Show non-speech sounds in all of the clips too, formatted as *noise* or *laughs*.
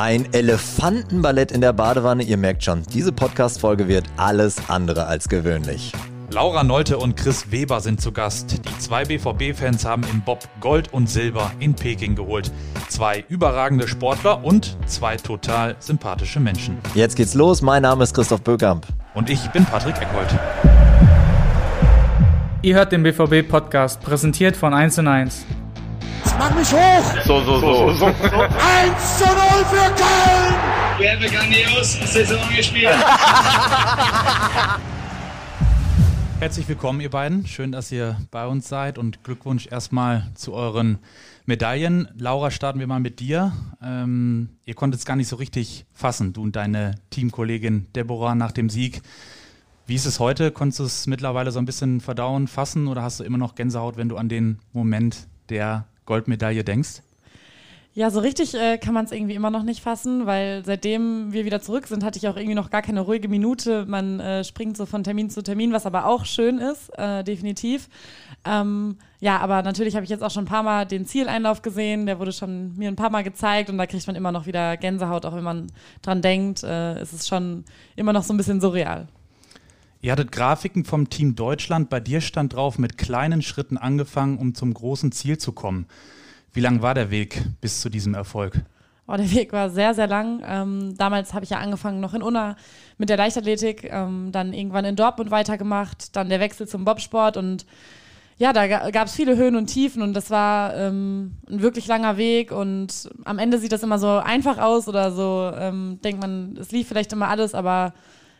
Ein Elefantenballett in der Badewanne, ihr merkt schon, diese Podcast-Folge wird alles andere als gewöhnlich. Laura Nolte und Chris Weber sind zu Gast. Die zwei BVB-Fans haben im Bob Gold und Silber in Peking geholt. Zwei überragende Sportler und zwei total sympathische Menschen. Jetzt geht's los. Mein Name ist Christoph Böckamp. Und ich bin Patrick Eckholt. Ihr hört den BVB-Podcast, präsentiert von 1 und 1. Mach mich hoch! So, so, so. so. 1 zu 0 für Köln! Wir haben grandios Saison gespielt. *laughs* Herzlich willkommen, ihr beiden. Schön, dass ihr bei uns seid und Glückwunsch erstmal zu euren Medaillen. Laura, starten wir mal mit dir. Ähm, ihr konntet es gar nicht so richtig fassen, du und deine Teamkollegin Deborah nach dem Sieg. Wie ist es heute? Konntest du es mittlerweile so ein bisschen verdauen, fassen oder hast du immer noch Gänsehaut, wenn du an den Moment der Goldmedaille denkst? Ja, so richtig äh, kann man es irgendwie immer noch nicht fassen, weil seitdem wir wieder zurück sind, hatte ich auch irgendwie noch gar keine ruhige Minute. Man äh, springt so von Termin zu Termin, was aber auch schön ist, äh, definitiv. Ähm, ja, aber natürlich habe ich jetzt auch schon ein paar Mal den Zieleinlauf gesehen. Der wurde schon mir ein paar Mal gezeigt und da kriegt man immer noch wieder Gänsehaut, auch wenn man dran denkt. Äh, ist es schon immer noch so ein bisschen surreal. Ihr hattet Grafiken vom Team Deutschland. Bei dir stand drauf, mit kleinen Schritten angefangen, um zum großen Ziel zu kommen. Wie lang war der Weg bis zu diesem Erfolg? Oh, der Weg war sehr, sehr lang. Ähm, damals habe ich ja angefangen noch in Unna mit der Leichtathletik, ähm, dann irgendwann in Dortmund weitergemacht, dann der Wechsel zum Bobsport und ja, da gab es viele Höhen und Tiefen und das war ähm, ein wirklich langer Weg und am Ende sieht das immer so einfach aus oder so ähm, denkt man, es lief vielleicht immer alles, aber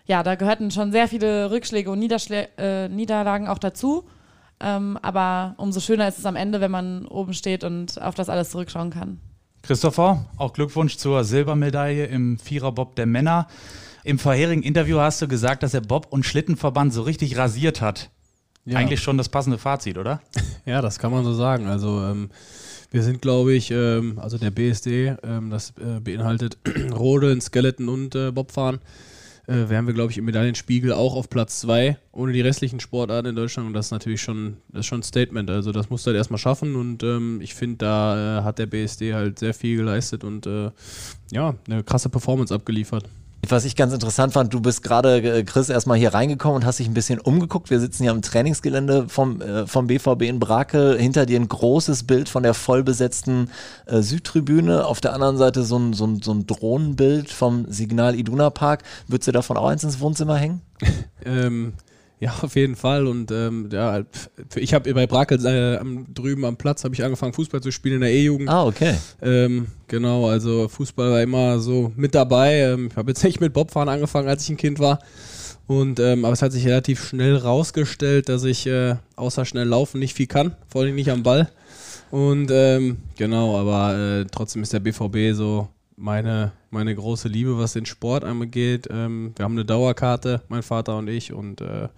ja, da gehörten schon sehr viele Rückschläge und Niederschlä äh, Niederlagen auch dazu. Ähm, aber umso schöner ist es am Ende, wenn man oben steht und auf das alles zurückschauen kann. Christopher, auch Glückwunsch zur Silbermedaille im Viererbob der Männer. Im vorherigen Interview hast du gesagt, dass der Bob- und Schlittenverband so richtig rasiert hat. Ja. Eigentlich schon das passende Fazit, oder? *laughs* Ja, das kann man so sagen. Also ähm, wir sind, glaube ich, ähm, also der BSD, ähm, das äh, beinhaltet *clears throat* Rodeln, Skeleton und äh, Bobfahren äh, wären wir, glaube ich, im Medaillenspiegel auch auf Platz 2 ohne die restlichen Sportarten in Deutschland. Und das ist natürlich schon, das ist schon ein Statement. Also das musst du halt erstmal schaffen. Und ähm, ich finde, da äh, hat der BSD halt sehr viel geleistet und äh, ja, eine krasse Performance abgeliefert. Was ich ganz interessant fand, du bist gerade, äh, Chris, erstmal hier reingekommen und hast dich ein bisschen umgeguckt. Wir sitzen hier am Trainingsgelände vom, äh, vom BVB in Brake. Hinter dir ein großes Bild von der vollbesetzten äh, Südtribüne. Auf der anderen Seite so ein, so ein, so ein Drohnenbild vom Signal Iduna Park. Würdest du davon auch eins ins Wohnzimmer hängen? *laughs* ähm, ja, auf jeden Fall. Und ähm, ja, ich habe bei Brakel äh, drüben am Platz habe ich angefangen Fußball zu spielen in der E-Jugend. Ah, okay. Ähm, genau, also Fußball war immer so mit dabei. Ähm, ich habe jetzt nicht mit Bobfahren angefangen, als ich ein Kind war. Und ähm, aber es hat sich relativ schnell rausgestellt, dass ich äh, außer schnell laufen nicht viel kann, vor allem nicht am Ball. Und ähm, genau, aber äh, trotzdem ist der BVB so meine, meine große Liebe, was den Sport angeht. Ähm, wir haben eine Dauerkarte, mein Vater und ich. Und äh,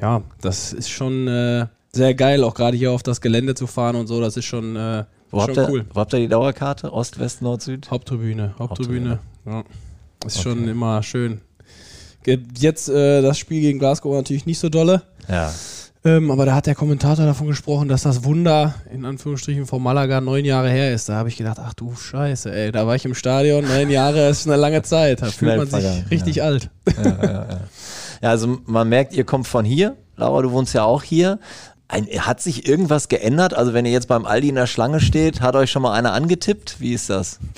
ja, das ist schon äh, sehr geil, auch gerade hier auf das Gelände zu fahren und so. Das ist schon, äh, wo schon habt cool. Ihr, wo habt ihr die Dauerkarte? Ost, West, Nord, Süd? Haupttribüne. Haupttribüne. Haupttribüne. Ja. Ist okay. schon immer schön. Jetzt äh, das Spiel gegen Glasgow natürlich nicht so dolle. Ja. Ähm, aber da hat der Kommentator davon gesprochen, dass das Wunder in Anführungsstrichen von Malaga neun Jahre her ist. Da habe ich gedacht, ach du Scheiße, ey, da war ich im Stadion, neun Jahre ist eine lange Zeit. Da fühlt man sich richtig ja. alt. Ja, ja, ja, also man merkt, ihr kommt von hier. Laura, du wohnst ja auch hier. Ein, hat sich irgendwas geändert? Also wenn ihr jetzt beim Aldi in der Schlange steht, hat euch schon mal einer angetippt? Wie ist das? *laughs*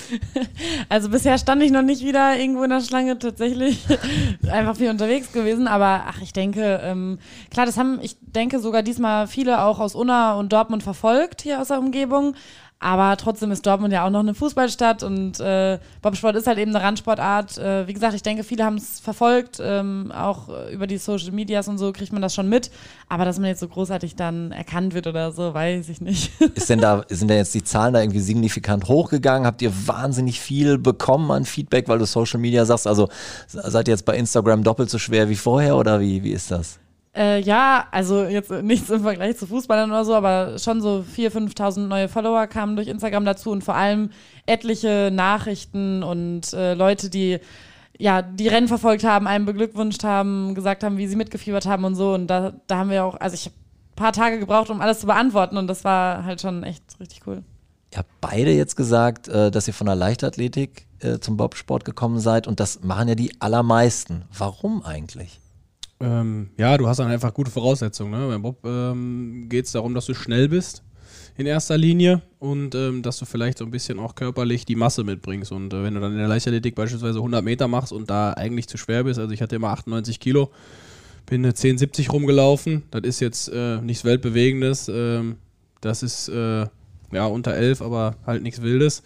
Also bisher stand ich noch nicht wieder irgendwo in der Schlange tatsächlich. *laughs* Einfach viel unterwegs gewesen. Aber ach, ich denke, ähm, klar, das haben, ich denke sogar diesmal viele auch aus Unna und Dortmund verfolgt hier aus der Umgebung. Aber trotzdem ist Dortmund ja auch noch eine Fußballstadt und äh, Bobsport ist halt eben eine Randsportart. Äh, wie gesagt, ich denke, viele haben es verfolgt, ähm, auch über die Social Medias und so kriegt man das schon mit. Aber dass man jetzt so großartig dann erkannt wird oder so, weiß ich nicht. *laughs* Ist denn da, sind denn jetzt die Zahlen da irgendwie signifikant hochgegangen? Habt ihr wahnsinnig viel bekommen an Feedback, weil du Social Media sagst? Also seid ihr jetzt bei Instagram doppelt so schwer wie vorher oder wie, wie ist das? Äh, ja, also jetzt nichts im Vergleich zu Fußballern oder so, aber schon so 4.000, 5.000 neue Follower kamen durch Instagram dazu und vor allem etliche Nachrichten und äh, Leute, die ja, die Rennen verfolgt haben, einem beglückwünscht haben, gesagt haben, wie sie mitgefiebert haben und so. Und da, da haben wir auch, also ich habe ein paar Tage gebraucht, um alles zu beantworten und das war halt schon echt richtig cool. Ihr habt beide jetzt gesagt, äh, dass ihr von der Leichtathletik äh, zum Bobsport gekommen seid und das machen ja die allermeisten. Warum eigentlich? Ähm, ja, du hast dann einfach gute Voraussetzungen. Ne? Beim Bob ähm, geht es darum, dass du schnell bist in erster Linie und ähm, dass du vielleicht so ein bisschen auch körperlich die Masse mitbringst. Und äh, wenn du dann in der Leichtathletik beispielsweise 100 Meter machst und da eigentlich zu schwer bist, also ich hatte immer 98 Kilo, bin eine 10,70 rumgelaufen, das ist jetzt äh, nichts Weltbewegendes, ähm, das ist äh, ja unter 11, aber halt nichts Wildes.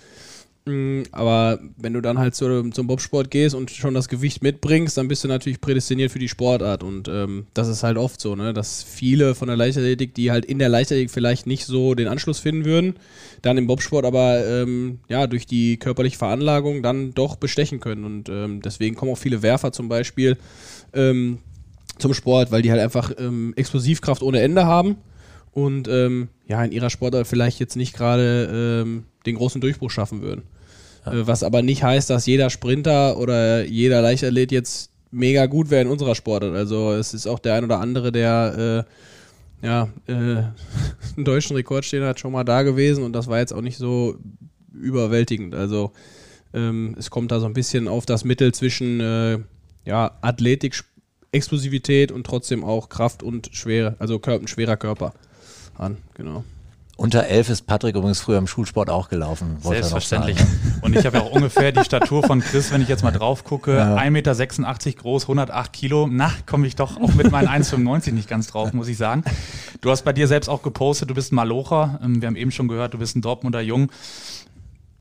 Mm, Aber wenn du dann halt zu, zum Bobsport gehst und schon das Gewicht mitbringst, dann bist du natürlich prädestiniert für die Sportart. Und ähm, das ist halt oft so, ne? dass viele von der Leichtathletik, die halt in der Leichtathletik vielleicht nicht so den Anschluss finden würden, dann im Bobsport aber ähm, ja, durch die körperliche Veranlagung dann doch bestechen können. Und ähm, deswegen kommen auch viele Werfer zum Beispiel ähm, zum Sport, weil die halt einfach ähm, Explosivkraft ohne Ende haben und ähm, ja, in ihrer Sportart vielleicht jetzt nicht gerade ähm, den großen Durchbruch schaffen würden. Äh, was aber nicht heißt, dass jeder Sprinter oder jeder Leichtathlet jetzt mega gut wäre in unserer Sportart. Also es ist auch der ein oder andere, der äh, ja, äh, *laughs* einen deutschen Rekord stehen hat, schon mal da gewesen und das war jetzt auch nicht so überwältigend. Also ähm, es kommt da so ein bisschen auf das Mittel zwischen äh, ja, Athletik, Explosivität und trotzdem auch Kraft und schwere, also Körper, schwerer Körper an, genau. Unter 11 ist Patrick übrigens früher im Schulsport auch gelaufen. er Selbstverständlich. sagen. Und ich habe ja auch ungefähr die Statur von Chris, wenn ich jetzt mal drauf gucke. Ja. 1,86 Meter groß, 108 Kilo. Na, komme ich doch auch mit meinen 1,95 nicht ganz drauf, muss ich sagen. Du hast bei dir selbst auch gepostet, du bist ein Malocher. Ähm, Wir haben eben schon gehört, du bist ein Dortmunder Jung.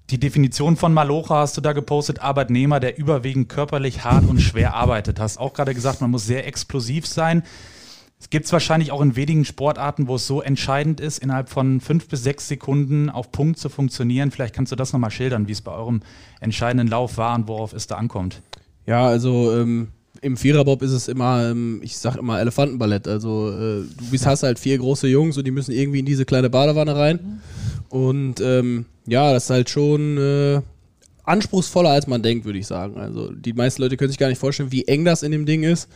Die Definition von Malocher hast du da gepostet, Arbeitnehmer, der überwiegend körperlich hart und schwer arbeitet. Hast auch gerade gesagt, man muss sehr explosiv sein. Es gibt es wahrscheinlich auch in wenigen Sportarten, wo es so entscheidend ist, innerhalb von fünf bis sechs Sekunden auf Punkt zu funktionieren. Vielleicht kannst du das nochmal schildern, wie es bei eurem entscheidenden Lauf war und worauf es da ankommt. Ja, also ähm, im Viererbob ist es immer, ähm, ich sag immer Elefantenballett. Also äh, du bist, hast halt vier große Jungs und die müssen irgendwie in diese kleine Badewanne rein. Und ähm, ja, das ist halt schon äh, anspruchsvoller, als man denkt, würde ich sagen. Also die meisten Leute können sich gar nicht vorstellen, wie eng das in dem Ding ist.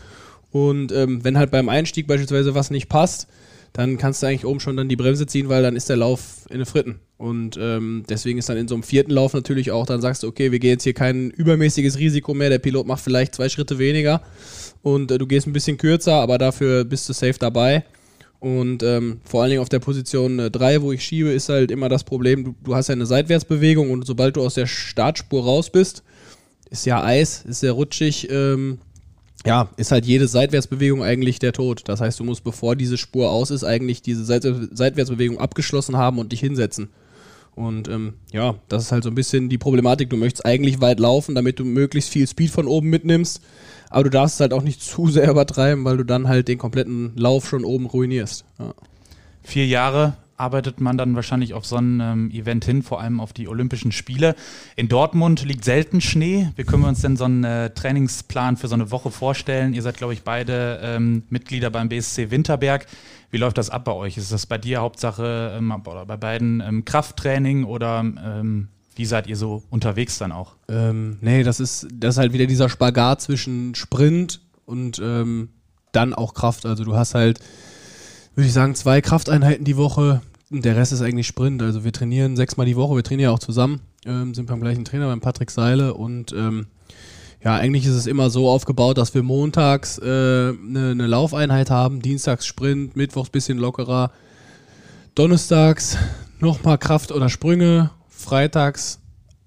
Und ähm, wenn halt beim Einstieg beispielsweise was nicht passt, dann kannst du eigentlich oben schon dann die Bremse ziehen, weil dann ist der Lauf in den Fritten. Und ähm, deswegen ist dann in so einem vierten Lauf natürlich auch, dann sagst du, okay, wir gehen jetzt hier kein übermäßiges Risiko mehr, der Pilot macht vielleicht zwei Schritte weniger und äh, du gehst ein bisschen kürzer, aber dafür bist du safe dabei. Und ähm, vor allen Dingen auf der Position 3, wo ich schiebe, ist halt immer das Problem, du, du hast ja eine Seitwärtsbewegung und sobald du aus der Startspur raus bist, ist ja Eis, ist sehr rutschig, ähm, ja, ist halt jede Seitwärtsbewegung eigentlich der Tod. Das heißt, du musst, bevor diese Spur aus ist, eigentlich diese Seit Seitwärtsbewegung abgeschlossen haben und dich hinsetzen. Und ähm, ja, das ist halt so ein bisschen die Problematik. Du möchtest eigentlich weit laufen, damit du möglichst viel Speed von oben mitnimmst. Aber du darfst es halt auch nicht *laughs* zu sehr übertreiben, weil du dann halt den kompletten Lauf schon oben ruinierst. Ja. Vier Jahre arbeitet man dann wahrscheinlich auf so ein ähm, Event hin, vor allem auf die Olympischen Spiele. In Dortmund liegt selten Schnee. Wie können wir uns denn so einen äh, Trainingsplan für so eine Woche vorstellen? Ihr seid, glaube ich, beide ähm, Mitglieder beim BSC Winterberg. Wie läuft das ab bei euch? Ist das bei dir Hauptsache ähm, oder bei beiden ähm, Krafttraining oder ähm, wie seid ihr so unterwegs dann auch? Ähm, nee, das ist, das ist halt wieder dieser Spagat zwischen Sprint und ähm, dann auch Kraft. Also du hast halt, würde ich sagen, zwei Krafteinheiten die Woche. Der Rest ist eigentlich Sprint. Also wir trainieren sechsmal die Woche, wir trainieren ja auch zusammen, ähm, sind beim gleichen Trainer, beim Patrick Seile und ähm, ja, eigentlich ist es immer so aufgebaut, dass wir montags eine äh, ne Laufeinheit haben, dienstags Sprint, mittwochs bisschen lockerer, donnerstags nochmal Kraft oder Sprünge, freitags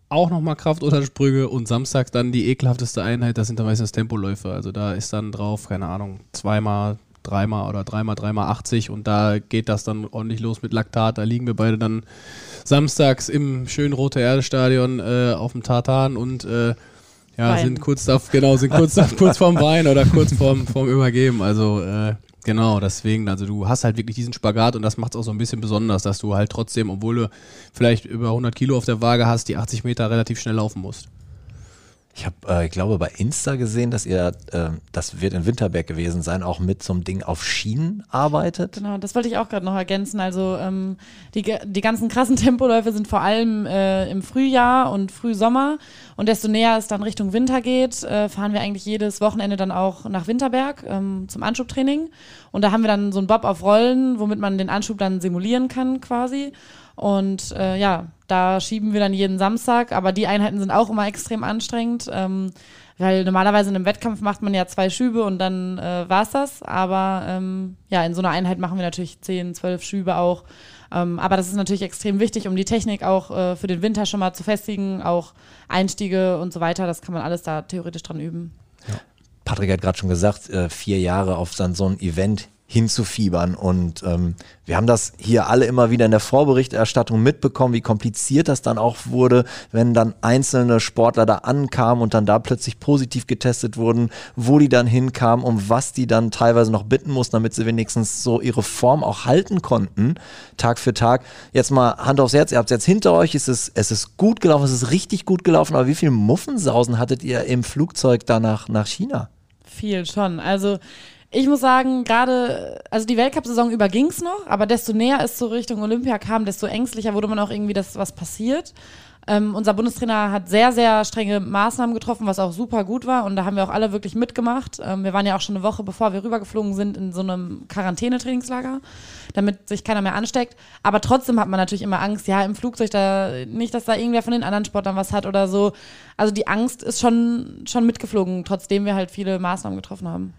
auch nochmal Kraft oder Sprünge und samstags dann die ekelhafteste Einheit, das sind dann meistens Tempoläufe. Also da ist dann drauf, keine Ahnung, zweimal, dreimal oder dreimal, dreimal 80 und da geht das dann ordentlich los mit Laktat. Da liegen wir beide dann samstags im schönen Rote Erde Stadion äh, auf dem Tartan und äh, ja, Wein. sind kurz da, genau, sind kurz, da, *laughs* kurz vorm Wein oder kurz vorm, vorm Übergeben. Also äh, genau, deswegen, also du hast halt wirklich diesen Spagat und das macht es auch so ein bisschen besonders, dass du halt trotzdem, obwohl du vielleicht über 100 Kilo auf der Waage hast, die 80 Meter relativ schnell laufen musst. Ich habe, äh, ich glaube, bei Insta gesehen, dass ihr, äh, das wird in Winterberg gewesen sein, auch mit so einem Ding auf Schienen arbeitet. Genau, das wollte ich auch gerade noch ergänzen. Also ähm, die, die ganzen krassen *laughs* Tempoläufe sind vor allem äh, im Frühjahr und Frühsommer. Und desto näher es dann Richtung Winter geht, äh, fahren wir eigentlich jedes Wochenende dann auch nach Winterberg ähm, zum Anschubtraining. Und da haben wir dann so einen Bob auf Rollen, womit man den Anschub dann simulieren kann quasi. Und äh, ja, da schieben wir dann jeden Samstag, aber die Einheiten sind auch immer extrem anstrengend. Ähm, weil normalerweise in einem Wettkampf macht man ja zwei Schübe und dann äh, war's das. Aber ähm, ja, in so einer Einheit machen wir natürlich zehn, zwölf Schübe auch. Ähm, aber das ist natürlich extrem wichtig, um die Technik auch äh, für den Winter schon mal zu festigen, auch Einstiege und so weiter. Das kann man alles da theoretisch dran üben. Patrick hat gerade schon gesagt, äh, vier Jahre auf so ein Event hinzufiebern. Und ähm, wir haben das hier alle immer wieder in der Vorberichterstattung mitbekommen, wie kompliziert das dann auch wurde, wenn dann einzelne Sportler da ankamen und dann da plötzlich positiv getestet wurden, wo die dann hinkamen, um was die dann teilweise noch bitten mussten, damit sie wenigstens so ihre Form auch halten konnten, Tag für Tag. Jetzt mal Hand aufs Herz, ihr habt es jetzt hinter euch, es ist, es ist gut gelaufen, es ist richtig gut gelaufen, aber wie viel Muffensausen hattet ihr im Flugzeug da nach, nach China? Viel schon. Also ich muss sagen, gerade, also die Weltcup-Saison über ging es noch, aber desto näher es so Richtung Olympia kam, desto ängstlicher wurde man auch irgendwie, dass was passiert. Ähm, unser Bundestrainer hat sehr, sehr strenge Maßnahmen getroffen, was auch super gut war. Und da haben wir auch alle wirklich mitgemacht. Ähm, wir waren ja auch schon eine Woche, bevor wir rübergeflogen sind, in so einem Quarantänetrainingslager, damit sich keiner mehr ansteckt. Aber trotzdem hat man natürlich immer Angst, ja, im Flugzeug da, nicht, dass da irgendwer von den anderen Sportlern was hat oder so. Also die Angst ist schon, schon mitgeflogen, trotzdem wir halt viele Maßnahmen getroffen haben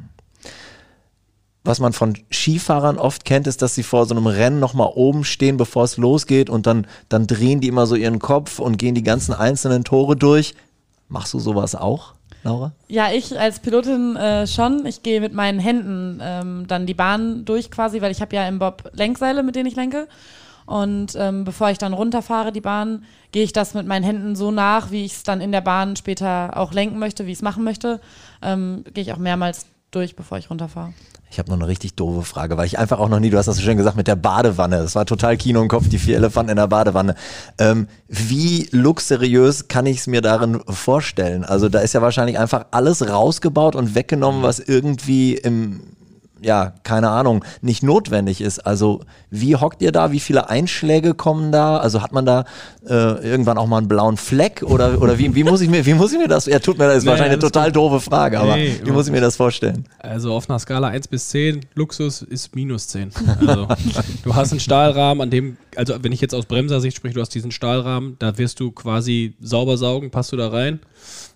was man von Skifahrern oft kennt, ist, dass sie vor so einem Rennen nochmal oben stehen, bevor es losgeht und dann, dann drehen die immer so ihren Kopf und gehen die ganzen einzelnen Tore durch. Machst du sowas auch? Laura? Ja, ich als Pilotin äh, schon. Ich gehe mit meinen Händen ähm, dann die Bahn durch quasi, weil ich habe ja im Bob Lenkseile, mit denen ich lenke. Und ähm, bevor ich dann runterfahre, die Bahn, gehe ich das mit meinen Händen so nach, wie ich es dann in der Bahn später auch lenken möchte, wie ich es machen möchte. Ähm, gehe ich auch mehrmals durch, bevor ich runterfahre. Ich habe noch eine richtig doofe Frage, weil ich einfach auch noch nie, du hast das so schön gesagt, mit der Badewanne. Das war total Kino im Kopf, die vier Elefanten in der Badewanne. Ähm, wie luxuriös kann ich es mir darin vorstellen? Also da ist ja wahrscheinlich einfach alles rausgebaut und weggenommen, was irgendwie im ja, keine Ahnung, nicht notwendig ist. Also wie hockt ihr da? Wie viele Einschläge kommen da? Also hat man da äh, irgendwann auch mal einen blauen Fleck? Oder, oder wie, wie, muss ich mir, wie muss ich mir das, ja tut mir das ist nee, wahrscheinlich eine total doofe Frage, aber nee, wie muss ich mir das vorstellen? Also auf einer Skala 1 bis 10, Luxus ist minus 10. Also *laughs* du hast einen Stahlrahmen, an dem, also wenn ich jetzt aus Bremsersicht spreche, du hast diesen Stahlrahmen, da wirst du quasi sauber saugen, passt du da rein,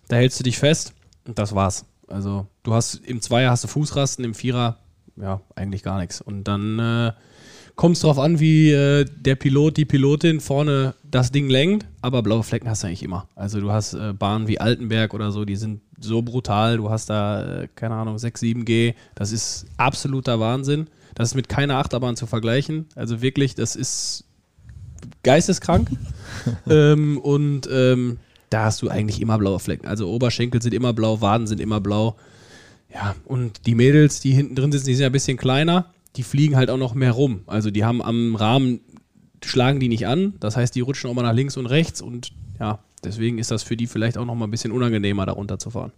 da hältst du dich fest und das war's. Also du hast im Zweier hast du Fußrasten, im Vierer ja, eigentlich gar nichts. Und dann äh, kommt es darauf an, wie äh, der Pilot, die Pilotin vorne das Ding lenkt, aber blaue Flecken hast du eigentlich immer. Also du hast äh, Bahnen wie Altenberg oder so, die sind so brutal, du hast da, äh, keine Ahnung, 6, 7G, das ist absoluter Wahnsinn. Das ist mit keiner Achterbahn zu vergleichen. Also wirklich, das ist geisteskrank. *laughs* ähm, und ähm, da hast du eigentlich immer blaue Flecken. Also Oberschenkel sind immer blau, Waden sind immer blau. Ja, und die Mädels, die hinten drin sitzen, die sind ja ein bisschen kleiner, die fliegen halt auch noch mehr rum. Also die haben am Rahmen, schlagen die nicht an, das heißt, die rutschen auch mal nach links und rechts und ja, deswegen ist das für die vielleicht auch noch mal ein bisschen unangenehmer, da runterzufahren.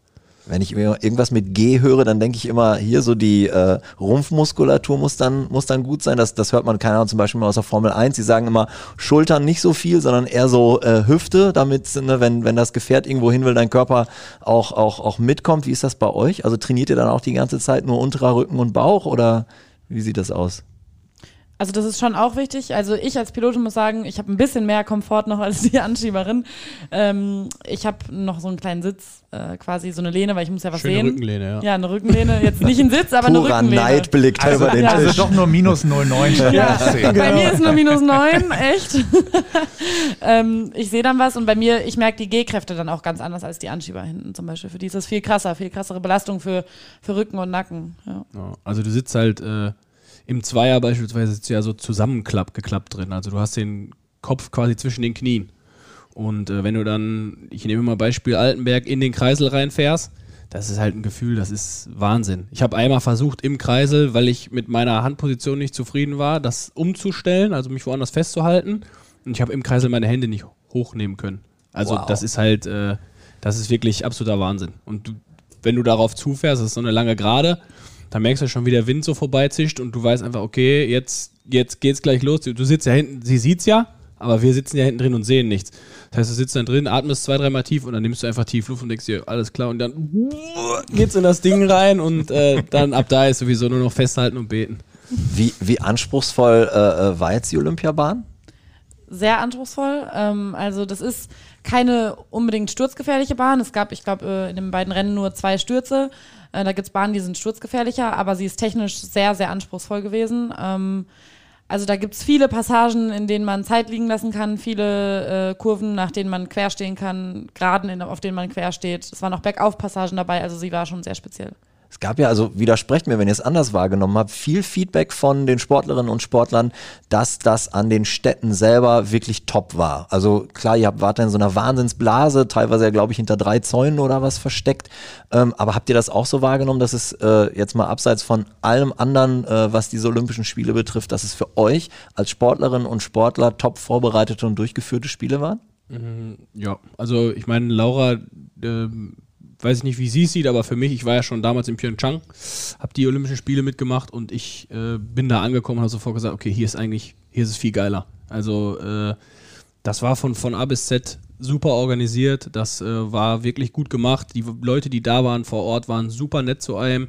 Wenn ich irgendwas mit G höre, dann denke ich immer, hier so die äh, Rumpfmuskulatur muss dann, muss dann gut sein. Das, das hört man, keine Ahnung, zum Beispiel mal aus der Formel 1. Die sagen immer, Schultern nicht so viel, sondern eher so äh, Hüfte, damit, ne, wenn, wenn das Gefährt irgendwo hin will, dein Körper auch, auch, auch mitkommt. Wie ist das bei euch? Also trainiert ihr dann auch die ganze Zeit nur unterer Rücken und Bauch oder wie sieht das aus? Also das ist schon auch wichtig. Also ich als Pilotin muss sagen, ich habe ein bisschen mehr Komfort noch als die *laughs* Anschieberin. Ähm, ich habe noch so einen kleinen Sitz, äh, quasi so eine Lehne, weil ich muss ja was Schöne sehen. Rückenlehne, ja. Ja, eine Rückenlehne. Jetzt nicht ein Sitz, aber Purer eine Rückenlehne. Neid blickt Also, über den also Tisch. doch nur minus 0,9 *laughs* Ja, statt 10. bei mir ist nur *laughs* minus neun, echt. ähm, ich sehe dann was und bei mir, ich merke die G-Kräfte dann auch ganz anders als die Anschieber hinten zum Beispiel. Für die ist das viel krasser, viel krassere Belastung für, für Rücken und Nacken. Ja. Ja, also du sitzt halt äh, im Zweier beispielsweise sitzt du ja so zusammengeklappt geklappt drin. Also du hast den Kopf quasi zwischen den Knien. Und äh, wenn du dann, ich nehme mal Beispiel Altenberg, in den Kreisel reinfährst, das ist halt ein Gefühl, das ist Wahnsinn. Ich habe einmal versucht im Kreisel, weil ich mit meiner Handposition nicht zufrieden war, das umzustellen, also mich woanders festzuhalten. Und ich habe im Kreisel meine Hände nicht hochnehmen können. Also Wow. das ist halt, äh, das ist wirklich absoluter Wahnsinn. Und du, wenn du darauf zufährst, das ist so eine lange Gerade, dann merkst du schon, wie der Wind so vorbeizischt und du weißt einfach, okay, jetzt, jetzt geht's gleich los. Du, du sitzt ja hinten, sie sieht's ja, aber wir sitzen ja hinten drin und sehen nichts. Das heißt, du sitzt dann drin, atmest zwei, dreimal tief und dann nimmst du einfach tief Luft und denkst dir, alles klar, und dann geht's in das Ding rein und äh, dann ab da ist sowieso nur noch festhalten und beten. Wie, wie anspruchsvoll äh, äh, war jetzt die Olympiabahn? sehr anspruchsvoll. Ähm, also das ist keine unbedingt sturzgefährliche Bahn. Es gab, ich glaube, äh, in den beiden Rennen nur zwei Stürze. Äh, da gibt es Bahnen, die sind sturzgefährlicher, aber sie ist technisch sehr, sehr anspruchsvoll gewesen. Ähm, also da gibt es viele Passagen, in denen man Zeit liegen lassen kann, viele äh, Kurven, nach denen man quer stehen kann, Geraden, auf denen man quer steht. Es waren auch Bergaufpassagen dabei, also sie war schon sehr speziell. Es gab ja, also widersprecht mir, wenn ihr es anders wahrgenommen habt, viel Feedback von den Sportlerinnen und Sportlern, dass das an den Städten selber wirklich top war. Also klar, ihr wart in so einer Wahnsinnsblase, teilweise ja, glaube ich, hinter drei Zäunen oder was versteckt. Ähm, aber habt ihr das auch so wahrgenommen, dass es äh, jetzt mal abseits von allem anderen, äh, was diese Olympischen Spiele betrifft, dass es für euch als Sportlerinnen und Sportler top vorbereitete und durchgeführte Spiele waren? Ja, also ich meine, Laura, ähm, weiß ich nicht, wie sie es sieht, aber für mich, ich war ja schon damals in Pyeongchang, habe die Olympischen Spiele mitgemacht und ich äh, bin da angekommen und habe sofort gesagt, okay, hier ist eigentlich, hier ist es viel geiler. Also äh, das war von, von A bis Z super organisiert, das äh, war wirklich gut gemacht. Die Leute, die da waren vor Ort, waren super nett zu einem.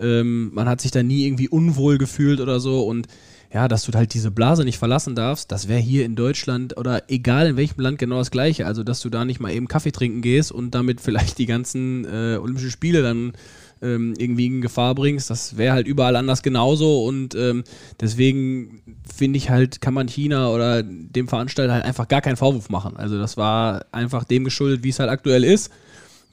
Ähm, man hat sich da nie irgendwie unwohl gefühlt oder so und ja, dass du halt diese Blase nicht verlassen darfst, das wäre hier in Deutschland oder egal in welchem Land genau das gleiche. Also, dass du da nicht mal eben Kaffee trinken gehst und damit *laughs* vielleicht die ganzen äh, Olympischen Spiele dann ähm, irgendwie in Gefahr bringst, das wäre halt überall anders genauso und ähm, deswegen finde ich halt, kann man China oder dem Veranstalter halt einfach gar keinen Vorwurf machen. Also, das war einfach dem geschuldet, wie es halt aktuell ist.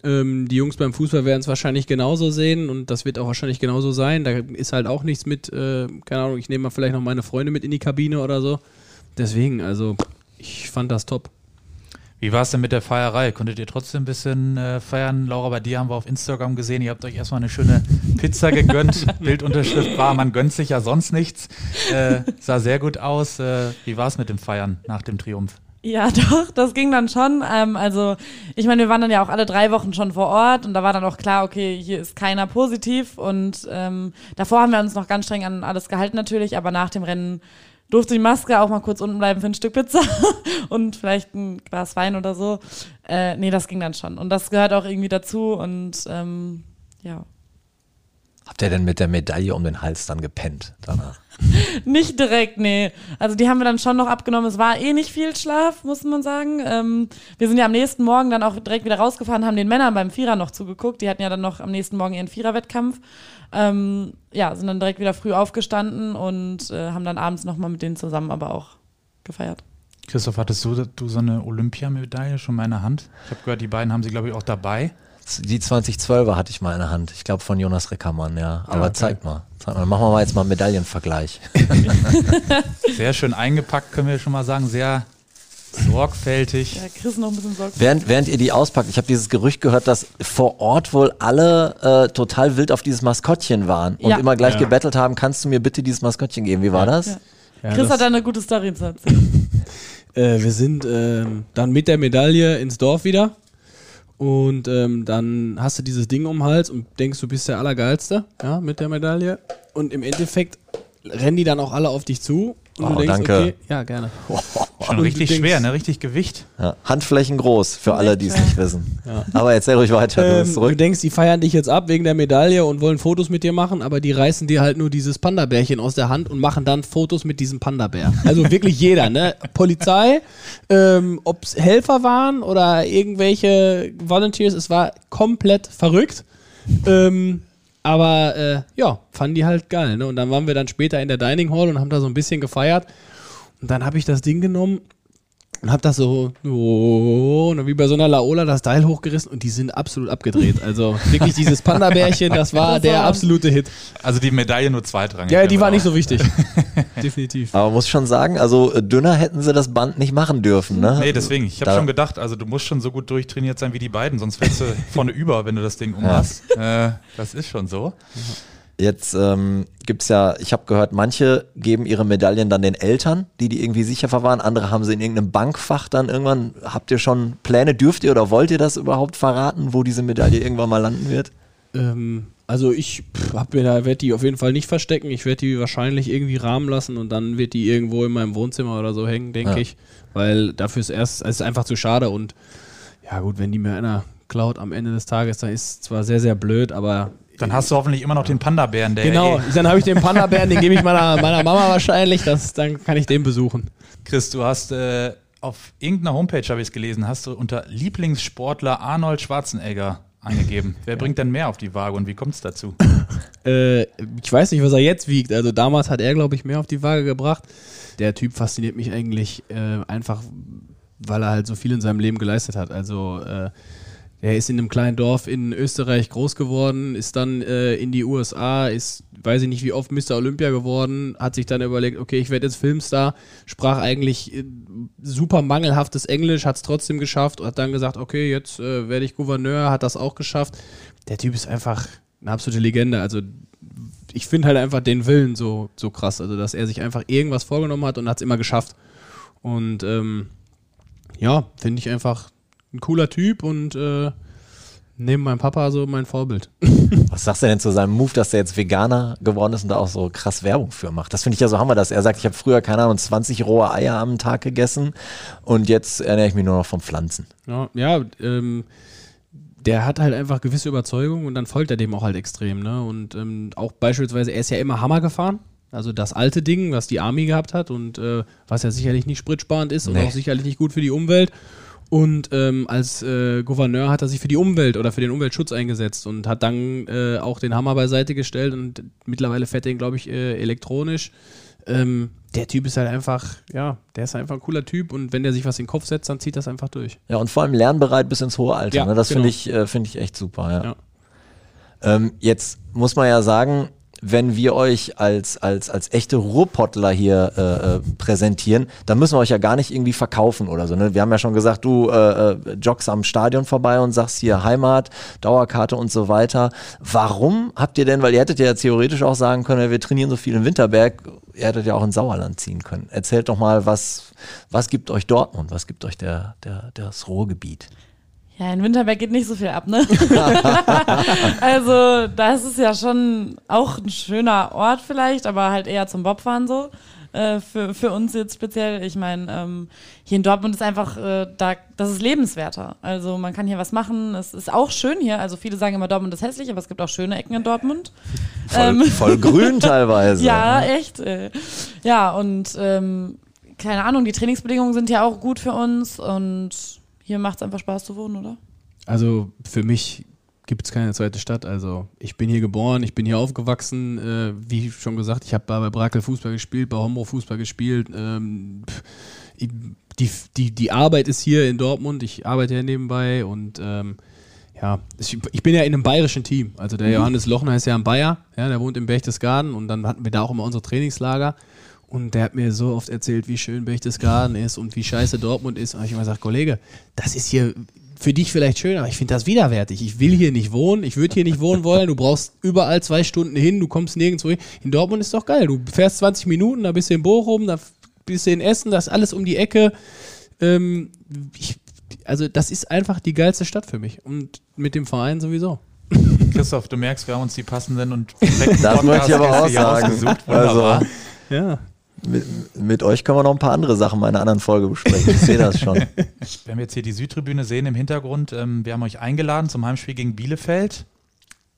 Ähm, die Jungs beim Fußball werden es wahrscheinlich genauso sehen und das wird auch wahrscheinlich genauso sein. Da ist halt auch nichts mit, äh, keine Ahnung, ich nehme mal vielleicht noch meine Freunde mit in die Kabine oder so. Deswegen, also ich fand das top. Wie war es denn mit der Feierei? Konntet ihr trotzdem ein bisschen äh, feiern? Laura, bei dir haben wir auf Instagram gesehen, ihr habt euch erstmal eine schöne Pizza gegönnt. *laughs* Bildunterschrift war, man gönnt sich ja sonst nichts. Äh, sah sehr gut aus. Äh, wie war es mit dem Feiern nach dem Triumph? Ja, *laughs* doch, das ging dann schon. Ähm, also, ich meine, wir waren dann ja auch alle drei Wochen schon vor Ort und da war dann auch klar, okay, hier ist keiner positiv und ähm, davor haben wir uns noch ganz streng an alles gehalten natürlich, aber nach dem Rennen durfte die Maske auch mal kurz unten bleiben für ein Stück Pizza *laughs* und vielleicht ein Glas Wein oder so. Äh, nee, das ging dann schon und das gehört auch irgendwie dazu und ähm, ja. Habt ihr denn mit der Medaille um den Hals dann gepennt danach? *laughs* Nicht direkt, nee. Also die haben wir dann schon noch abgenommen. Es war eh nicht viel Schlaf, muss man sagen. Ähm, wir sind ja am nächsten Morgen dann auch direkt wieder rausgefahren, haben den Männern beim Vierer noch zugeguckt. Die hatten ja dann noch am nächsten Morgen ihren Viererwettkampf. Ähm, ja, sind dann direkt wieder früh aufgestanden und äh, haben dann abends nochmal mit denen zusammen aber auch gefeiert. Christoph, hattest du, du so eine Olympiamedaille schon mal in der Hand? Ich habe gehört, die beiden haben sie, glaube ich, auch dabei. Die 2012er hatte ich mal in der Hand. Ich glaube von Jonas Reckermann, ja. Aber okay. zeig mal. Zeig mal. Machen wir mal jetzt mal einen Medaillenvergleich. *laughs* Sehr schön eingepackt, können wir schon mal sagen. Sehr sorgfältig. Ja, Chris noch ein bisschen sorgfältig. Während, während ihr die auspackt, ich habe dieses Gerücht gehört, dass vor Ort wohl alle äh, total wild auf dieses Maskottchen waren und Ja. immer gleich Ja. gebettelt haben, kannst du mir bitte dieses Maskottchen geben? Wie war das? Ja. Ja, Chris das- hat da eine gute Story zu erzählen. Äh, wir sind ähm, dann mit der Medaille ins Dorf wieder. Und ähm, dann hast du dieses Ding um den Hals und denkst, du bist der Allergeilste, ja, mit der Medaille. Und im Endeffekt rennen die dann auch alle auf dich zu. Und Oh, du denkst, danke. okay, ja, gerne. *laughs* Schon Und richtig denkst- schwer, ne? Richtig Gewicht. Ja. Handflächen groß, für alle, die es Ja. nicht wissen. Aber erzähl ruhig weiter, du Ähm, du zurück. denkst, die feiern dich jetzt ab wegen der Medaille und wollen Fotos mit dir machen, aber die reißen dir halt nur dieses Panda-Bärchen aus der Hand und machen dann Fotos mit diesem Panda-Bär. Also wirklich jeder, ne? *laughs* Polizei, ähm, ob es Helfer waren oder irgendwelche Volunteers, es war komplett verrückt. Ähm, aber äh, ja, fanden die halt geil, ne? Und dann waren wir dann später in der Dining Hall und haben da so ein bisschen gefeiert. Und dann habe ich das Ding genommen und hab das so, oh, wie bei so einer Laola das Teil hochgerissen und die sind absolut abgedreht. Also wirklich dieses Panda-Bärchen, das war der war- absolute Hit. Also die Medaille nur zweitrangig. Ja, die war aber nicht so wichtig. *laughs* Definitiv. Aber muss schon sagen, also äh, dünner hätten sie das Band nicht machen dürfen, ne? Nee, deswegen. Ich habe schon gedacht, also du musst schon so gut durchtrainiert sein wie die beiden, sonst wärst du *laughs* vorne über, wenn du das Ding umhast. Äh, das ist schon so. Jetzt ähm, gibt's ja, ich habe gehört, manche geben ihre Medaillen dann den Eltern, die die irgendwie sicher verwahren. Andere haben sie in irgendeinem Bankfach dann irgendwann. Habt ihr schon Pläne? Dürft ihr oder wollt ihr das überhaupt verraten, wo diese Medaille irgendwann mal landen wird? Ähm, also ich mir da, werde die auf jeden Fall nicht verstecken. Ich werde die wahrscheinlich irgendwie rahmen lassen und dann wird die irgendwo in meinem Wohnzimmer oder so hängen, denke Ja. ich. Weil dafür ist erst, es ist einfach zu schade und ja gut, wenn die mir einer klaut am Ende des Tages, dann ist es zwar sehr, sehr blöd, aber Dann hast du hoffentlich immer noch den Panda-Bären, der Genau, eh- dann habe ich den Panda-Bären, den gebe ich meiner, *laughs* meiner Mama wahrscheinlich, das, dann kann ich den besuchen. Chris, du hast äh, auf irgendeiner Homepage, habe ich es gelesen, hast du unter Lieblingssportler Arnold Schwarzenegger angegeben. *laughs* Wer bringt denn mehr auf die Waage und wie kommt es dazu? *laughs* Äh, ich weiß nicht, was er jetzt wiegt. Also damals hat er, glaube ich, mehr auf die Waage gebracht. Der Typ fasziniert mich eigentlich äh, einfach, weil er halt so viel in seinem Leben geleistet hat. Also äh, er ist in einem kleinen Dorf in Österreich groß geworden, ist dann äh, in die USA, ist, weiß ich nicht wie oft, Mr. Olympia geworden, hat sich dann überlegt, okay, ich werde jetzt Filmstar, sprach eigentlich äh, super mangelhaftes Englisch, hat es trotzdem geschafft und hat dann gesagt, okay, jetzt äh, werde ich Gouverneur, hat das auch geschafft. Der Typ ist einfach eine absolute Legende. Also ich finde halt einfach den Willen so, so krass, also dass er sich einfach irgendwas vorgenommen hat und hat es immer geschafft. Und ähm, ja, finde ich einfach ein cooler Typ und äh, neben meinem Papa so mein Vorbild. *laughs* Was sagst du denn zu seinem Move, dass er jetzt Veganer geworden ist und da auch so krass Werbung für macht? Das finde ich ja so hammer, dass er sagt, ich habe früher, keine Ahnung, 20 rohe Eier am Tag gegessen und jetzt ernähre ich mich nur noch von Pflanzen. Ja, ja ähm, der hat halt einfach gewisse Überzeugungen und dann folgt er dem auch halt extrem. Ne? Und ähm, auch beispielsweise, er ist ja immer Hammer gefahren. Also das alte Ding, was die Army gehabt hat und äh, was ja sicherlich nicht spritsparend ist und Nee. auch sicherlich nicht gut für die Umwelt. Und ähm, als äh, Gouverneur hat er sich für die Umwelt oder für den Umweltschutz eingesetzt und hat dann äh, auch den Hammer beiseite gestellt und mittlerweile fährt er ihn, glaube ich, äh, elektronisch. Ähm, der Typ ist halt einfach, ja, der ist einfach ein cooler Typ und wenn der sich was in den Kopf setzt, dann zieht das einfach durch. Ja, und vor allem lernbereit bis ins hohe Alter. Ja, ne? Das genau. finde ich, äh, finde ich echt super, ja. Ja. Ähm, jetzt muss man ja sagen, wenn wir euch als, als, als echte Ruhrpottler hier äh, äh, präsentieren, dann müssen wir euch ja gar nicht irgendwie verkaufen oder so. Ne? Wir haben ja schon gesagt, du äh, äh, joggst am Stadion vorbei und sagst hier Heimat, Dauerkarte und so weiter. Warum habt ihr denn, weil ihr hättet ja theoretisch auch sagen können, wir trainieren so viel in Winterberg, ihr hättet ja auch in Sauerland ziehen können. Erzählt doch mal, was, was gibt euch Dortmund, was gibt euch der, der, das Ruhrgebiet? Ja, in Winterberg geht nicht so viel ab, ne? *laughs* also, das ist ja schon auch ein schöner Ort vielleicht, aber halt eher zum Bobfahren so. Äh, für, für uns jetzt speziell. Ich meine, ähm, hier in Dortmund ist einfach, äh, da, das ist lebenswerter. Also man kann hier was machen. Es ist auch schön hier. Also viele sagen immer, Dortmund ist hässlich, aber es gibt auch schöne Ecken in Dortmund. Voll, voll grün teilweise. Ähm, *laughs* Ja, echt. Äh. Ja, und ähm, keine Ahnung, die Trainingsbedingungen sind ja auch gut für uns und hier macht es einfach Spaß zu wohnen, oder? Also für mich gibt es keine zweite Stadt. Also ich bin hier geboren, ich bin hier aufgewachsen. Äh, wie schon gesagt, ich habe bei Brakel Fußball gespielt, bei Hombro Fußball gespielt. Ähm, die, die, die Arbeit ist hier in Dortmund. Ich arbeite ja nebenbei und ähm, ja, ich, ich bin ja in einem bayerischen Team. Also der Johannes Lochner ist ja ein Bayer, ja, der wohnt in Berchtesgaden und dann hatten wir da auch immer unsere Trainingslager. Und der hat mir so oft erzählt, wie schön Berchtesgaden ist und wie scheiße Dortmund ist. Und ich habe immer gesagt, Kollege, das ist hier für dich vielleicht schön, aber ich finde das widerwärtig. Ich will hier nicht wohnen, ich würde hier nicht wohnen wollen. Du brauchst überall zwei Stunden hin, du kommst nirgendwo hin. In Dortmund ist doch geil. Du fährst 20 Minuten, da bist du in Bochum, da bist du in Essen, das ist alles um die Ecke. Ähm, ich, also das ist einfach die geilste Stadt für mich und mit dem Verein sowieso. *laughs* Christoph, du merkst, wir haben uns die passenden und *laughs* perfekten Das möchte ich aber auch sagen. ausgesucht. Wunderbar. Also, Ja. Mit, mit euch können wir noch ein paar andere Sachen in einer anderen Folge besprechen. Ich sehe das schon. *laughs* Wenn wir jetzt hier die Südtribüne sehen im Hintergrund, ähm, wir haben euch eingeladen zum Heimspiel gegen Bielefeld.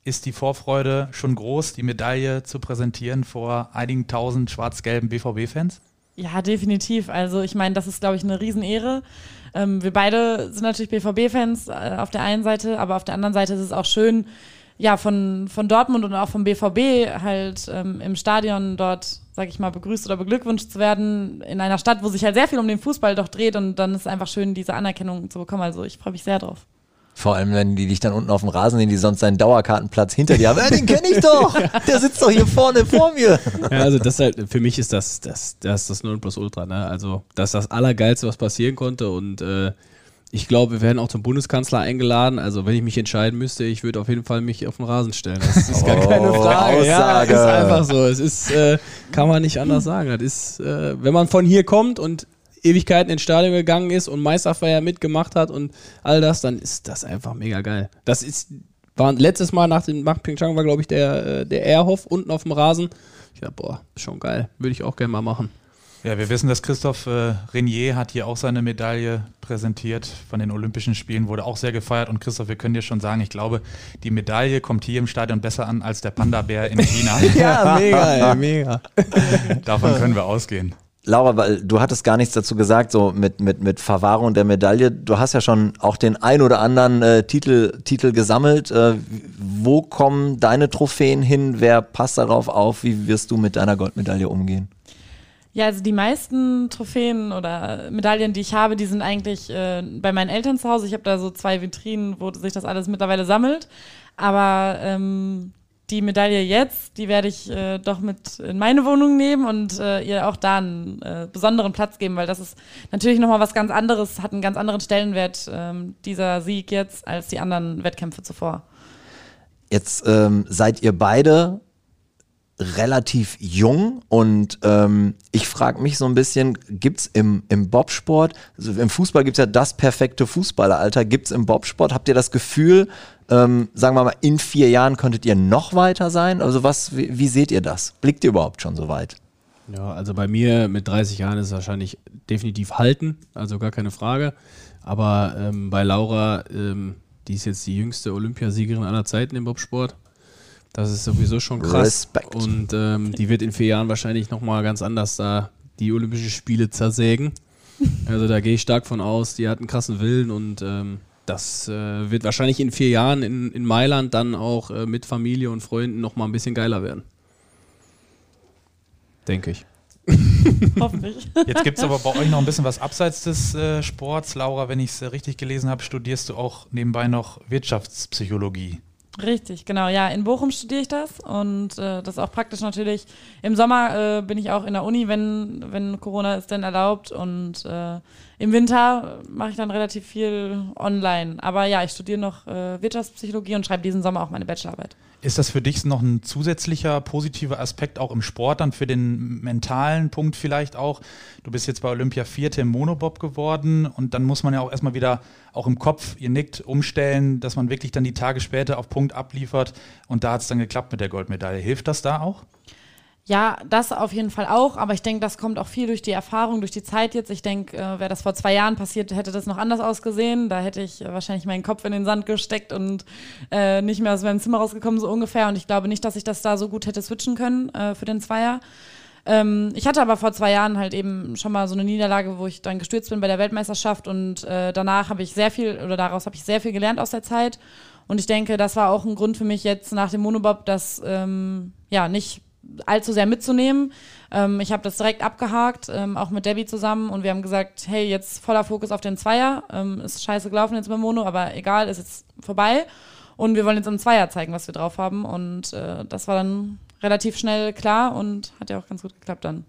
Ist die Vorfreude schon groß, die Medaille zu präsentieren vor einigen tausend schwarz-gelben BVB-Fans? Ja, definitiv. Also ich meine, das ist, glaube ich, eine Riesenehre. Ähm, wir beide sind natürlich BVB-Fans äh, auf der einen Seite, aber auf der anderen Seite ist es auch schön, ja, von, von Dortmund und auch vom BVB halt ähm, im Stadion dort, sag ich mal, begrüßt oder beglückwünscht zu werden in einer Stadt, wo sich halt sehr viel um den Fußball doch dreht und dann ist es einfach schön, diese Anerkennung zu bekommen. Also ich freue mich sehr drauf. Vor allem, wenn die dich dann unten auf dem Rasen sehen, die sonst seinen Dauerkartenplatz hinter dir haben. Äh, den kenne ich doch! *laughs* Der sitzt doch hier vorne vor mir. Ja, also das halt, für mich ist das das, das, das Nonplusultra, ne? Also das ist das Allergeilste, was passieren konnte und äh, ich glaube, wir werden auch zum Bundeskanzler eingeladen. Also wenn ich mich entscheiden müsste, ich würde auf jeden Fall mich auf den Rasen stellen. Das ist gar Oh, keine Frage. Ja, Aussage. ist einfach so. Es ist, äh, kann man nicht anders sagen. Das ist, äh, wenn man von hier kommt und Ewigkeiten ins Stadion gegangen ist und Meisterfeier mitgemacht hat und all das, dann ist das einfach mega geil. Das ist, war letztes Mal nach dem nach Pyeongchang war, glaube ich, der, äh, der Airhof unten auf dem Rasen. Ich dachte, boah, schon geil. Würde ich auch gerne mal machen. Ja, wir wissen, dass Christoph äh, Renier hat hier auch seine Medaille präsentiert von den Olympischen Spielen, wurde auch sehr gefeiert. Und Christoph, wir können dir schon sagen, ich glaube, die Medaille kommt hier im Stadion besser an als der Panda-Bär in China. *laughs* ja, mega, ey, mega. *laughs* Davon können wir ausgehen. Laura, weil du hattest gar nichts dazu gesagt, so mit, mit, mit Verwahrung der Medaille. Du hast ja schon auch den ein oder anderen äh, Titel, Titel gesammelt. Äh, wo kommen deine Trophäen hin? Wer passt darauf auf? Wie wirst du mit deiner Goldmedaille umgehen? Ja, also die meisten Trophäen oder Medaillen, die ich habe, die sind eigentlich äh, bei meinen Eltern zu Hause. Ich habe da so zwei Vitrinen, wo sich das alles mittlerweile sammelt. Aber ähm, die Medaille jetzt, die werde ich äh, doch mit in meine Wohnung nehmen und äh, ihr auch da einen äh, besonderen Platz geben, weil das ist natürlich nochmal was ganz anderes, hat einen ganz anderen Stellenwert, ähm, dieser Sieg jetzt, als die anderen Wettkämpfe zuvor. Jetzt ähm, seid ihr beide relativ jung und ähm, ich frage mich so ein bisschen, gibt es im, im Bobsport, also im Fußball gibt es ja das perfekte Fußballeralter, gibt es im Bobsport, habt ihr das Gefühl, ähm, sagen wir mal, in vier Jahren könntet ihr noch weiter sein? Also was, wie, wie seht ihr das? Blickt ihr überhaupt schon so weit? Ja, also bei mir mit 30 Jahren ist es wahrscheinlich definitiv halten, also gar keine Frage. Aber ähm, bei Laura, ähm, die ist jetzt die jüngste Olympiasiegerin aller Zeiten im Bobsport. Das ist sowieso schon krass. Respekt. Und ähm, die wird in vier Jahren wahrscheinlich nochmal ganz anders da die Olympischen Spiele zersägen. *laughs* Also da gehe ich stark von aus. Die hat einen krassen Willen und ähm, das äh, wird wahrscheinlich in vier Jahren in, in Mailand dann auch äh, mit Familie und Freunden nochmal ein bisschen geiler werden. Denke ich. *laughs* Hoffentlich. Jetzt gibt es aber bei euch noch ein bisschen was abseits des äh, Sports. Laura, wenn ich es richtig gelesen habe, studierst du auch nebenbei noch Wirtschaftspsychologie. Richtig, genau. Ja, in Bochum studiere ich das und äh, das ist auch praktisch natürlich. Im Sommer äh, bin ich auch in der Uni, wenn, wenn Corona es denn erlaubt und äh, im Winter mache ich dann relativ viel online. Aber ja, ich studiere noch äh, Wirtschaftspsychologie und schreibe diesen Sommer auch meine Bachelorarbeit. Ist das für dich noch ein zusätzlicher positiver Aspekt auch im Sport, dann für den mentalen Punkt vielleicht auch? Du bist jetzt bei Olympia Vierte im Monobob geworden und dann muss man ja auch erstmal wieder auch im Kopf, ihr nickt, umstellen, dass man wirklich dann die Tage später auf Punkt abliefert und da hat es dann geklappt mit der Goldmedaille. Hilft das da auch? Ja, das auf jeden Fall auch, aber ich denke, das kommt auch viel durch die Erfahrung, durch die Zeit jetzt. Ich denke, äh, wäre das vor zwei Jahren passiert, hätte das noch anders ausgesehen. Da hätte ich äh, wahrscheinlich meinen Kopf in den Sand gesteckt und äh, nicht mehr aus meinem Zimmer rausgekommen, so ungefähr. Und ich glaube nicht, dass ich das da so gut hätte switchen können äh, für den Zweier. Ähm, ich hatte aber vor zwei Jahren halt eben schon mal so eine Niederlage, wo ich dann gestürzt bin bei der Weltmeisterschaft und äh, danach habe ich sehr viel oder daraus habe ich sehr viel gelernt aus der Zeit. Und ich denke, das war auch ein Grund für mich jetzt nach dem Monobob, das ähm, ja nicht allzu sehr mitzunehmen. Ähm, ich habe das direkt abgehakt, ähm, auch mit Debbie zusammen und wir haben gesagt, hey, jetzt voller Fokus auf den Zweier. Ähm, ist scheiße gelaufen jetzt mit Mono, aber egal, ist jetzt vorbei. Und wir wollen jetzt im Zweier zeigen, was wir drauf haben. Und äh, das war dann relativ schnell klar und hat ja auch ganz gut geklappt dann.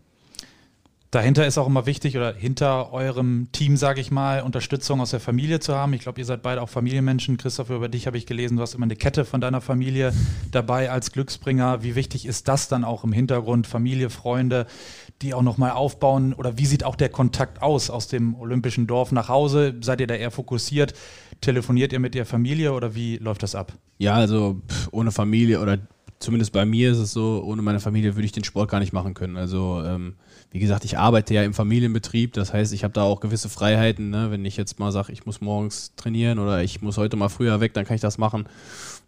Dahinter ist auch immer wichtig oder hinter eurem Team, sage ich mal, Unterstützung aus der Familie zu haben. Ich glaube, ihr seid beide auch Familienmenschen. Christoph, über dich habe ich gelesen, du hast immer eine Kette von deiner Familie dabei als Glücksbringer. Wie wichtig ist das dann auch im Hintergrund? Familie, Freunde, die auch nochmal aufbauen? Oder wie sieht auch der Kontakt aus aus dem olympischen Dorf nach Hause? Seid ihr da eher fokussiert? Telefoniert ihr mit der Familie oder wie läuft das ab? Ja, also ohne Familie oder zumindest bei mir ist es so, ohne meine Familie würde ich den Sport gar nicht machen können. Also ähm, wie gesagt, ich arbeite ja im Familienbetrieb, das heißt, ich habe da auch gewisse Freiheiten. Ne? Wenn ich jetzt mal sage, ich muss morgens trainieren oder ich muss heute mal früher weg, dann kann ich das machen.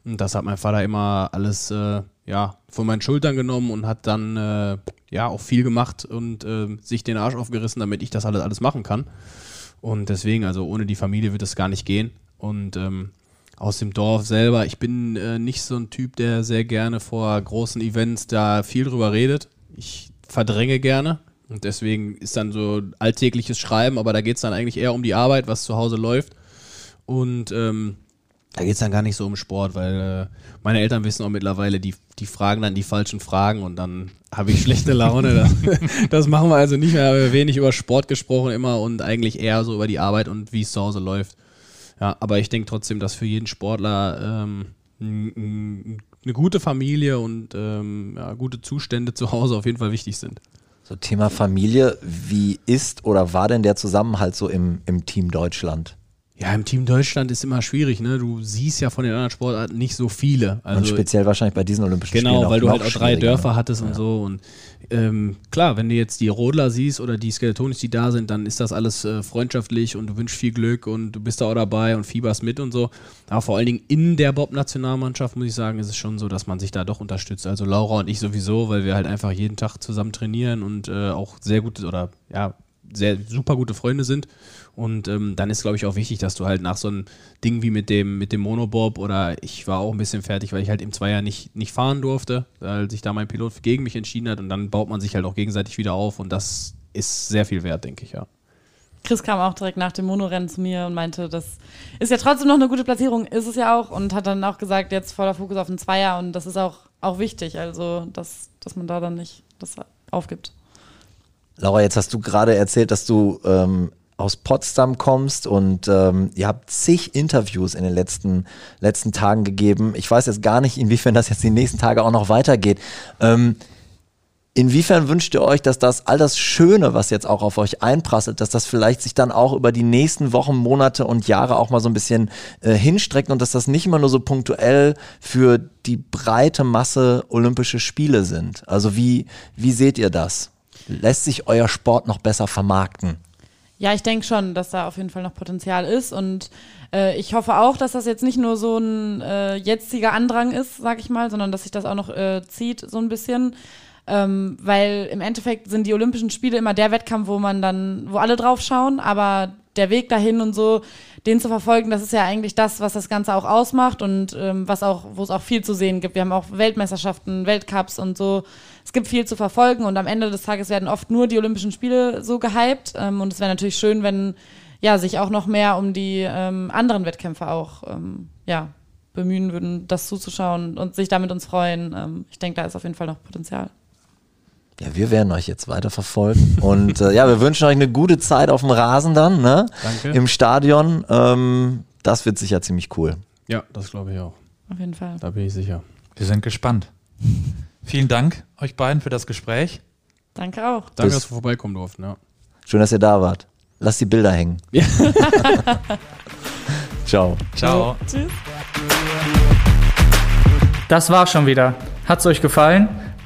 Und das hat mein Vater immer alles äh, ja, von meinen Schultern genommen und hat dann äh, ja auch viel gemacht und äh, sich den Arsch aufgerissen, damit ich das alles, alles machen kann. Und deswegen, also ohne die Familie wird es gar nicht gehen. Und ähm, aus dem Dorf selber, ich bin äh, nicht so ein Typ, der sehr gerne vor großen Events da viel drüber redet. Ich verdränge gerne. Und deswegen ist dann so alltägliches Schreiben, aber da geht es dann eigentlich eher um die Arbeit, was zu Hause läuft. Und ähm, da geht es dann gar nicht so um Sport, weil äh, meine Eltern wissen auch mittlerweile, die, die fragen dann die falschen Fragen und dann habe ich schlechte Laune. Das, *laughs* das machen wir also nicht mehr. Wir haben wenig über Sport gesprochen immer und eigentlich eher so über die Arbeit und wie es zu Hause läuft. Ja, aber ich denke trotzdem, dass für jeden Sportler ähm, eine gute Familie und ähm, ja, gute Zustände zu Hause auf jeden Fall wichtig sind. So Thema Familie, wie ist oder war denn der Zusammenhalt so im, im Team Deutschland? Ja, im Team Deutschland ist immer schwierig, ne? Du siehst ja von den anderen Sportarten nicht so viele. Also, und speziell wahrscheinlich bei diesen Olympischen genau, Spielen. weil du halt auch drei Dörfer hattest und so. Und ähm, klar, wenn du jetzt die Rodler siehst oder die Skeletonis, die da sind, dann ist das alles äh, freundschaftlich und du wünschst viel Glück und du bist da auch dabei und fieberst mit und so. Aber vor allen Dingen in der Bob-Nationalmannschaft, muss ich sagen, ist es schon so, dass man sich da doch unterstützt. Also Laura und ich sowieso, weil wir halt einfach jeden Tag zusammen trainieren und äh, auch sehr gute oder ja, sehr super gute Freunde sind. Und ähm, dann ist, glaube ich, auch wichtig, dass du halt nach so einem Ding wie mit dem, mit dem Monobob oder ich war auch ein bisschen fertig, weil ich halt im Zweier nicht, nicht fahren durfte, weil sich da mein Pilot gegen mich entschieden hat und dann baut man sich halt auch gegenseitig wieder auf und das ist sehr viel wert, denke ich, ja. Chris kam auch direkt nach dem Monorennen zu mir und meinte, das ist ja trotzdem noch eine gute Platzierung, ist es ja auch und hat dann auch gesagt, jetzt voller Fokus auf den Zweier und das ist auch, auch wichtig, also dass, dass man da dann nicht das aufgibt. Laura, jetzt hast du gerade erzählt, dass du ähm, aus Potsdam kommst und ähm, ihr habt zig Interviews in den letzten, letzten Tagen gegeben. Ich weiß jetzt gar nicht, inwiefern das jetzt die nächsten Tage auch noch weitergeht. Ähm, Inwiefern wünscht ihr euch, dass das all das Schöne, was jetzt auch auf euch einprasselt, dass das vielleicht sich dann auch über die nächsten Wochen, Monate und Jahre auch mal so ein bisschen äh, hinstreckt und dass das nicht immer nur so punktuell für die breite Masse Olympische Spiele sind? Also wie, wie seht ihr das? Lässt sich euer Sport noch besser vermarkten? Ja, ich denke schon, dass da auf jeden Fall noch Potenzial ist und äh, ich hoffe auch, dass das jetzt nicht nur so ein äh, jetziger Andrang ist, sag ich mal, sondern dass sich das auch noch äh, zieht so ein bisschen. Ähm, weil im Endeffekt sind die Olympischen Spiele immer der Wettkampf, wo man dann, wo alle drauf schauen, aber der Weg dahin und so, den zu verfolgen, das ist ja eigentlich das, was das Ganze auch ausmacht und ähm, was auch, wo es auch viel zu sehen gibt. Wir haben auch Weltmeisterschaften, Weltcups und so. Es gibt viel zu verfolgen und am Ende des Tages werden oft nur die Olympischen Spiele so gehypt. Ähm, und es wäre natürlich schön, wenn ja, sich auch noch mehr um die ähm, anderen Wettkämpfe auch ähm, ja, bemühen würden, das zuzuschauen und sich damit uns freuen. Ähm, ich denke, da ist auf jeden Fall noch Potenzial. Ja, wir werden euch jetzt weiter verfolgen. *laughs* Und äh, ja, wir wünschen euch eine gute Zeit auf dem Rasen dann, ne? Danke. Im Stadion. Ähm, das wird sicher ziemlich cool. Ja, das glaube ich auch. Auf jeden Fall. Da bin ich sicher. Wir sind gespannt. Vielen Dank euch beiden für das Gespräch. Danke auch. Danke, Bis- dass wir vorbeikommen durften. Ja. Schön, dass ihr da wart. Lasst die Bilder hängen. Ja. *laughs* Ciao. Ciao. Tschüss. Das war schon wieder. Hat's euch gefallen?